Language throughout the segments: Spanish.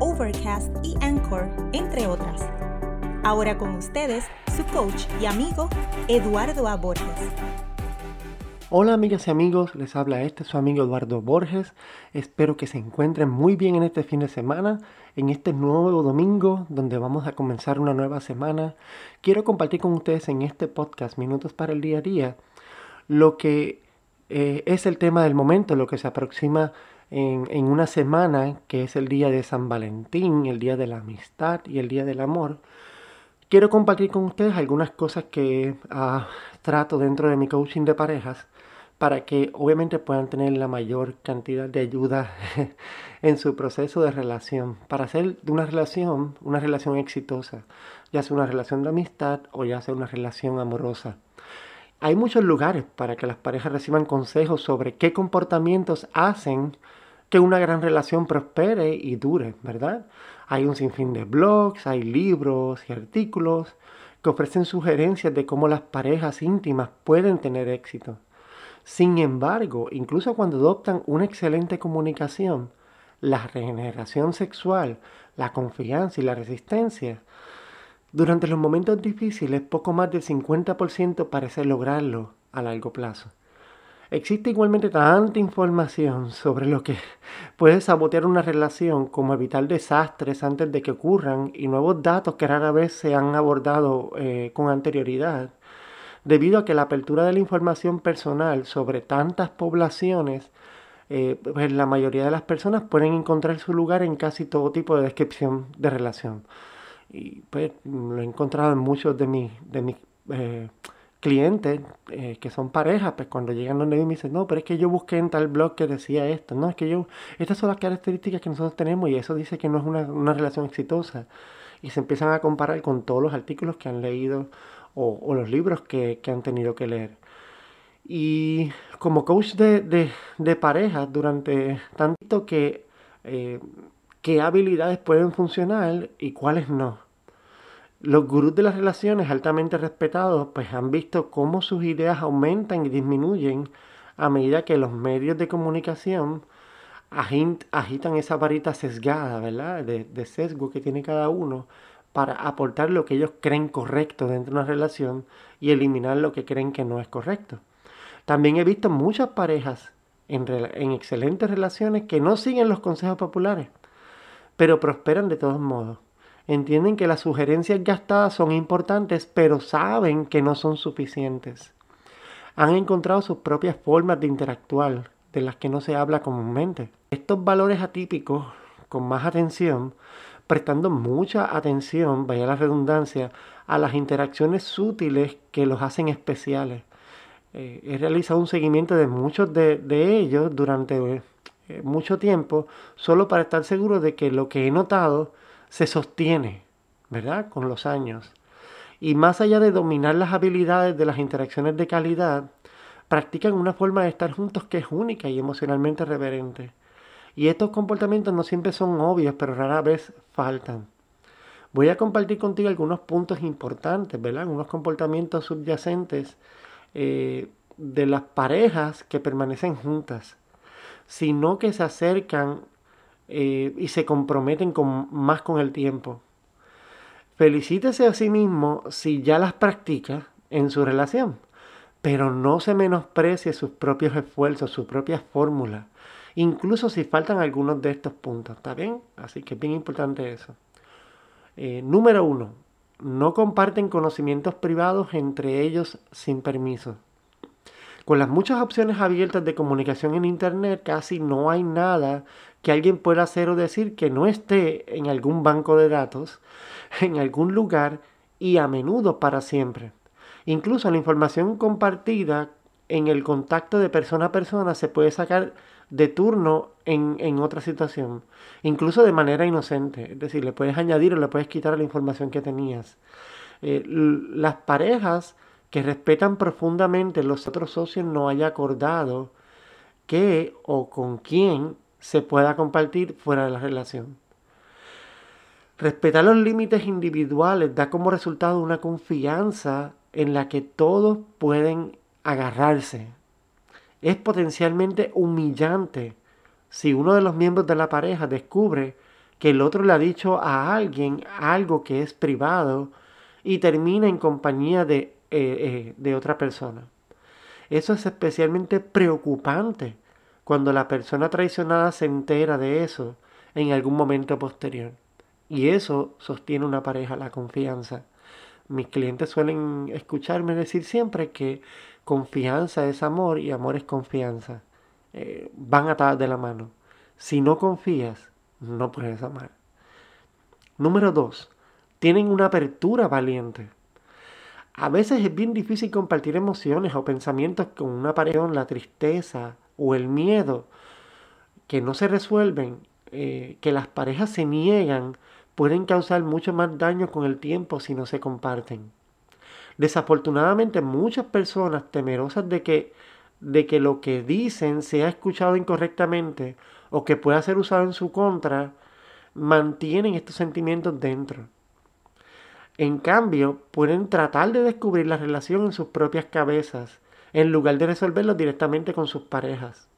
Overcast y Anchor, entre otras. Ahora con ustedes, su coach y amigo, Eduardo A. Borges. Hola amigas y amigos, les habla este su amigo Eduardo Borges. Espero que se encuentren muy bien en este fin de semana, en este nuevo domingo donde vamos a comenzar una nueva semana. Quiero compartir con ustedes en este podcast Minutos para el Día a Día lo que eh, es el tema del momento, lo que se aproxima en, una semana, que es el día de San Valentín, el día de la amistad y el día del amor, quiero compartir con ustedes algunas cosas que ah, trato dentro de mi coaching de parejas para que obviamente puedan tener la mayor cantidad de ayuda en su proceso de relación, para hacer de una relación una relación exitosa, ya sea una relación de amistad o ya sea una relación amorosa. Hay muchos lugares para que las parejas reciban consejos sobre qué comportamientos hacen que una gran relación prospere y dure, ¿verdad? Hay un sinfín de blogs, hay libros y artículos que ofrecen sugerencias de cómo las parejas íntimas pueden tener éxito. Sin embargo, incluso cuando adoptan una excelente comunicación, la regeneración sexual, la confianza y la resistencia, durante los momentos difíciles poco más del 50% parece lograrlo a largo plazo. Existe igualmente tanta información sobre lo que puede sabotear una relación como evitar desastres antes de que ocurran y nuevos datos que rara vez se han abordado eh, con anterioridad, debido a que la apertura de la información personal sobre tantas poblaciones, eh, pues la mayoría de las personas pueden encontrar su lugar en casi todo tipo de descripción de relación. Y pues lo he encontrado en muchos de mis, de mis eh, clientes eh, que son parejas, pues cuando llegan donde mí me dicen, no, pero es que yo busqué en tal blog que decía esto, no, es que yo, estas son las características que nosotros tenemos y eso dice que no es una, relación exitosa. Y se empiezan a comparar con todos los artículos que han leído o, los libros que, han tenido que leer. Y como coach de, de, parejas, durante tanto que eh, qué habilidades pueden funcionar y cuáles no. Los gurús de las relaciones altamente respetados pues han visto cómo sus ideas aumentan y disminuyen a medida que los medios de comunicación agitan esa varita sesgada, ¿verdad? De, sesgo que tiene cada uno para aportar lo que ellos creen correcto dentro de una relación y eliminar lo que creen que no es correcto. También he visto muchas parejas en, en excelentes relaciones que no siguen los consejos populares, pero prosperan de todos modos entienden que las sugerencias gastadas son importantes, pero saben que no son suficientes. Han encontrado sus propias formas de interactuar, de las que no se habla comúnmente. Estos valores atípicos, con más atención, prestando mucha atención, vaya la redundancia, a las interacciones sutiles que los hacen especiales. Eh, he realizado un seguimiento de muchos de, ellos durante eh, mucho tiempo, solo para estar seguro de que lo que he notado se sostiene, ¿verdad? Con los años. Y más allá de dominar las habilidades de las interacciones de calidad, practican una forma de estar juntos que es única y emocionalmente reverente. Y estos comportamientos no siempre son obvios, pero rara vez faltan. Voy a compartir contigo algunos puntos importantes, ¿verdad? Unos comportamientos subyacentes eh, de las parejas que permanecen juntas, sino que se acercan eh, y se comprometen con, más con el tiempo. Felicítese a sí mismo si ya las practica en su relación, pero no se menosprecie sus propios esfuerzos, su propia fórmula, incluso si faltan algunos de estos puntos, ¿está bien? Así que es bien importante eso. Eh, número uno, no comparten conocimientos privados entre ellos sin permiso. Con las muchas opciones abiertas de comunicación en Internet, casi no hay nada que alguien pueda hacer o decir que no esté en algún banco de datos, en algún lugar y a menudo para siempre. Incluso la información compartida en el contacto de persona a persona se puede sacar de turno en, otra situación, incluso de manera inocente. Es decir, le puedes añadir o le puedes quitar la información que tenías. Eh, las parejas que respetan profundamente los otros socios no haya acordado qué o con quién se pueda compartir fuera de la relación. Respetar los límites individuales da como resultado una confianza en la que todos pueden agarrarse. Es potencialmente humillante si uno de los miembros de la pareja descubre que el otro le ha dicho a alguien algo que es privado y termina en compañía de, eh, eh, de otra persona. Eso es especialmente preocupante cuando la persona traicionada se entera de eso en algún momento posterior. Y eso sostiene una pareja, la confianza. Mis clientes suelen escucharme decir siempre que confianza es amor y amor es confianza. Eh, van atadas de la mano. Si no confías, no puedes amar. Número dos, tienen una apertura valiente. A veces es bien difícil compartir emociones o pensamientos con una pareja, la tristeza o el miedo que no se resuelven, eh, que las parejas se niegan pueden causar mucho más daño con el tiempo si no se comparten. Desafortunadamente muchas personas temerosas de que, de que lo que dicen sea escuchado incorrectamente o que pueda ser usado en su contra, mantienen estos sentimientos dentro. En cambio, pueden tratar de descubrir la relación en sus propias cabezas, en lugar de resolverlo directamente con sus parejas.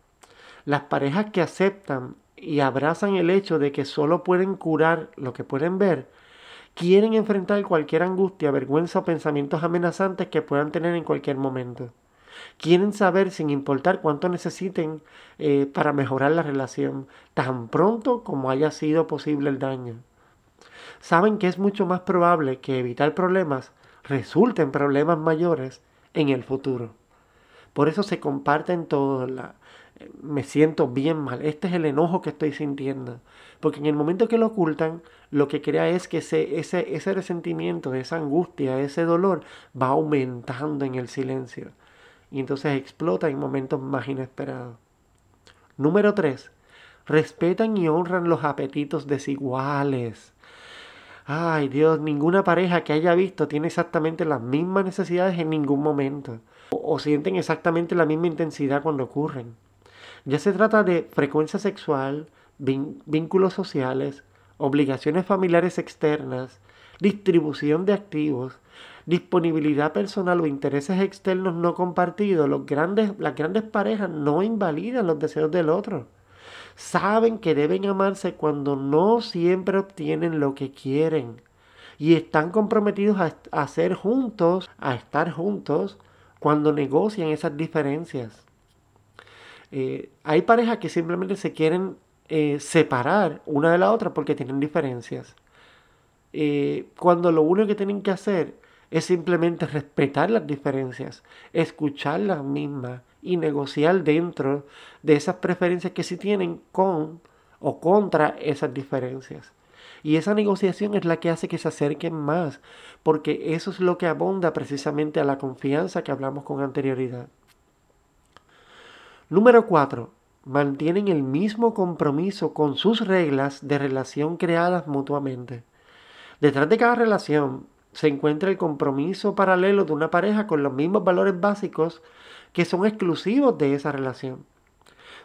Las parejas que aceptan y abrazan el hecho de que solo pueden curar lo que pueden ver, quieren enfrentar cualquier angustia, vergüenza o pensamientos amenazantes que puedan tener en cualquier momento. Quieren saber, sin importar cuánto necesiten eh, para mejorar la relación, tan pronto como haya sido posible el daño. Saben que es mucho más probable que evitar problemas resulte en problemas mayores en el futuro. Por eso se comparten todo, la, me siento bien mal, este es el enojo que estoy sintiendo. Porque en el momento que lo ocultan, lo que crea es que ese, ese, ese resentimiento, esa angustia, ese dolor va aumentando en el silencio. Y entonces explota en momentos más inesperados. Número 3. Respetan y honran los apetitos desiguales. Ay Dios, ninguna pareja que haya visto tiene exactamente las mismas necesidades en ningún momento. o sienten exactamente la misma intensidad cuando ocurren. Ya se trata de frecuencia sexual, vínculos sociales, obligaciones familiares externas, distribución de activos, disponibilidad personal o intereses externos no compartidos, los grandes, las grandes parejas no invalidan los deseos del otro. Saben que deben amarse cuando no siempre obtienen lo que quieren. Y están comprometidos a, ser juntos, a estar juntos, cuando negocian esas diferencias. Eh, hay parejas que simplemente se quieren eh, separar una de la otra porque tienen diferencias. Eh, cuando lo único que tienen que hacer es simplemente respetar las diferencias, escuchar las mismas y negociar dentro de esas preferencias que sí tienen con o contra esas diferencias. Y esa negociación es la que hace que se acerquen más, porque eso es lo que abonda precisamente a la confianza que hablamos con anterioridad. Número 4. Mantienen el mismo compromiso con sus reglas de relación creadas mutuamente. Detrás de cada relación se encuentra el compromiso paralelo de una pareja con los mismos valores básicos que son exclusivos de esa relación.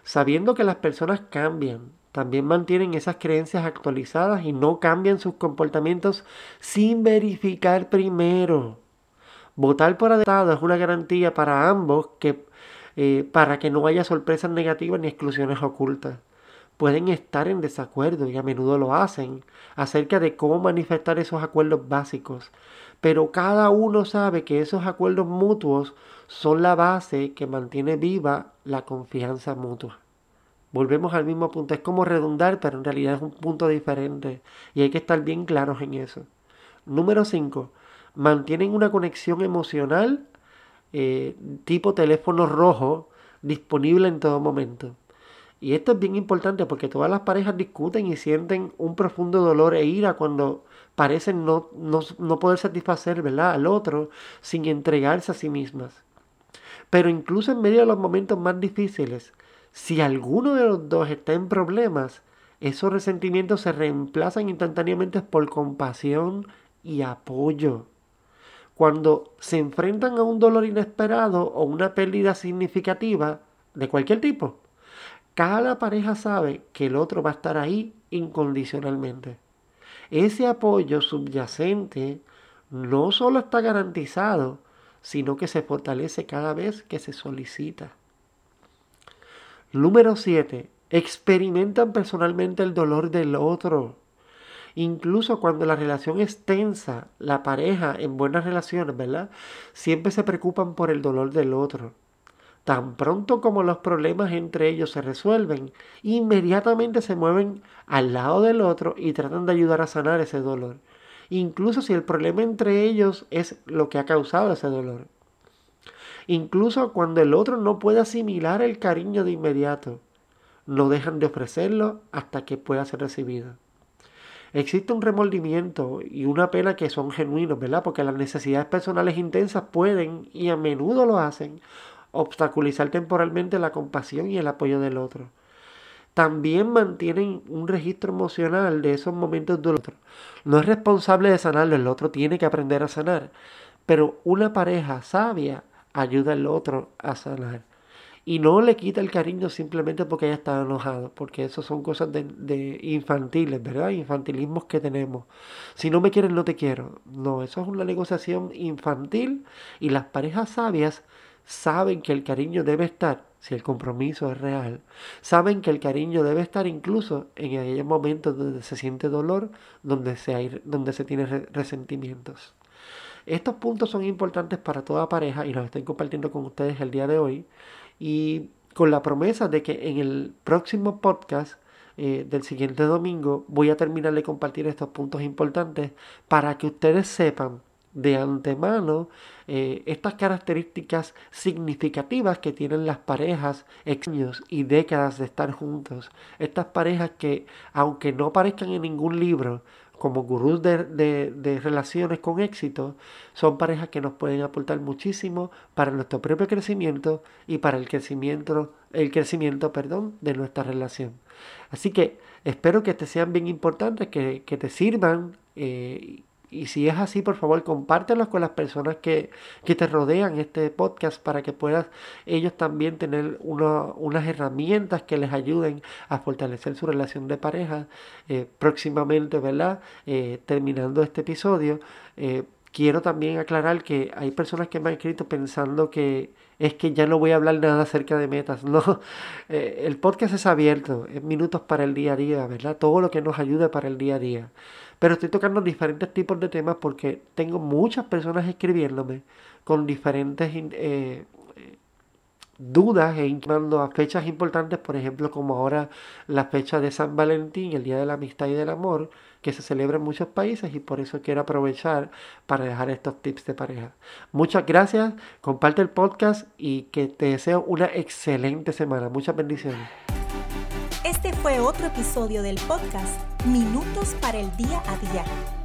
Sabiendo que las personas cambian, también mantienen esas creencias actualizadas y no cambian sus comportamientos sin verificar primero. Votar por adelantado es una garantía para ambos que eh, para que no haya sorpresas negativas ni exclusiones ocultas. Pueden estar en desacuerdo y a menudo lo hacen acerca de cómo manifestar esos acuerdos básicos, pero cada uno sabe que esos acuerdos mutuos son la base que mantiene viva la confianza mutua. Volvemos al mismo punto, es como redundar, pero en realidad es un punto diferente y hay que estar bien claros en eso. Número 5. Mantienen una conexión emocional eh, tipo teléfono rojo disponible en todo momento. Y esto es bien importante porque todas las parejas discuten y sienten un profundo dolor e ira cuando parecen no, no, poder satisfacer ¿verdad? al otro sin entregarse a sí mismas. Pero incluso en medio de los momentos más difíciles, Si alguno de los dos está en problemas, esos resentimientos se reemplazan instantáneamente por compasión y apoyo. Cuando se enfrentan a un dolor inesperado o una pérdida significativa de cualquier tipo, cada pareja sabe que el otro va a estar ahí incondicionalmente. Ese apoyo subyacente no solo está garantizado, sino que se fortalece cada vez que se solicita. Número 7. Experimentan personalmente el dolor del otro. Incluso cuando la relación es tensa, la pareja en buenas relaciones, ¿verdad? Siempre se preocupan por el dolor del otro. Tan pronto como los problemas entre ellos se resuelven, inmediatamente se mueven al lado del otro y tratan de ayudar a sanar ese dolor. Incluso si el problema entre ellos es lo que ha causado ese dolor. Incluso cuando el otro no puede asimilar el cariño de inmediato, no dejan de ofrecerlo hasta que pueda ser recibido existe un remordimiento y una pena que son genuinos, ¿verdad? Porque las necesidades personales intensas pueden, y a menudo lo hacen, obstaculizar temporalmente la compasión y el apoyo del otro. También mantienen un registro emocional de esos momentos del otro. No es responsable de sanarlo, el otro tiene que aprender a sanar. Pero una pareja sabia ayuda al otro a sanar. Y no le quita el cariño simplemente porque ella está enojado, porque eso son cosas de, infantiles, ¿verdad? Infantilismos que tenemos. Si no me quieres, no te quiero. No, eso es una negociación infantil y las parejas sabias saben que el cariño debe estar, si el compromiso es real, saben que el cariño debe estar incluso en aquellos momentos donde se siente dolor, donde se, hay, donde se tiene resentimientos. Estos puntos son importantes para toda pareja y los estoy compartiendo con ustedes el día de hoy y con la promesa de que en el próximo podcast eh, del siguiente domingo voy a terminar de compartir estos puntos importantes para que ustedes sepan de antemano eh, estas características significativas que tienen las parejas años y décadas de estar juntos. Estas parejas que, aunque no aparezcan en ningún libro, como gurús de, relaciones con éxito, son parejas que nos pueden aportar muchísimo para nuestro propio crecimiento y para el crecimiento, el crecimiento perdón, de nuestra relación. Así que espero que te sean bien importantes, que, que te sirvan eh, y si es así, por favor, compártelos con las personas que, te rodean este podcast para que puedas ellos también tener unas herramientas que les ayuden a fortalecer su relación de pareja. Eh, próximamente, ¿verdad? Eh, terminando este episodio, eh, quiero también aclarar que hay personas que me han escrito pensando que es que ya no voy a hablar nada acerca de metas. No, el podcast es abierto, es minutos para el día a día, ¿verdad? Todo lo que nos ayude para el día a día. Pero estoy tocando diferentes tipos de temas porque tengo muchas personas escribiéndome con diferentes eh, dudas e inclinando a fechas importantes, por ejemplo, como ahora la fecha de San Valentín, el Día de la Amistad y del Amor, que se celebra en muchos países y por eso quiero aprovechar para dejar estos tips de pareja. Muchas gracias, comparte el podcast y que te deseo una excelente semana. Muchas bendiciones. Este fue otro episodio del podcast Minutos para el Día a Día.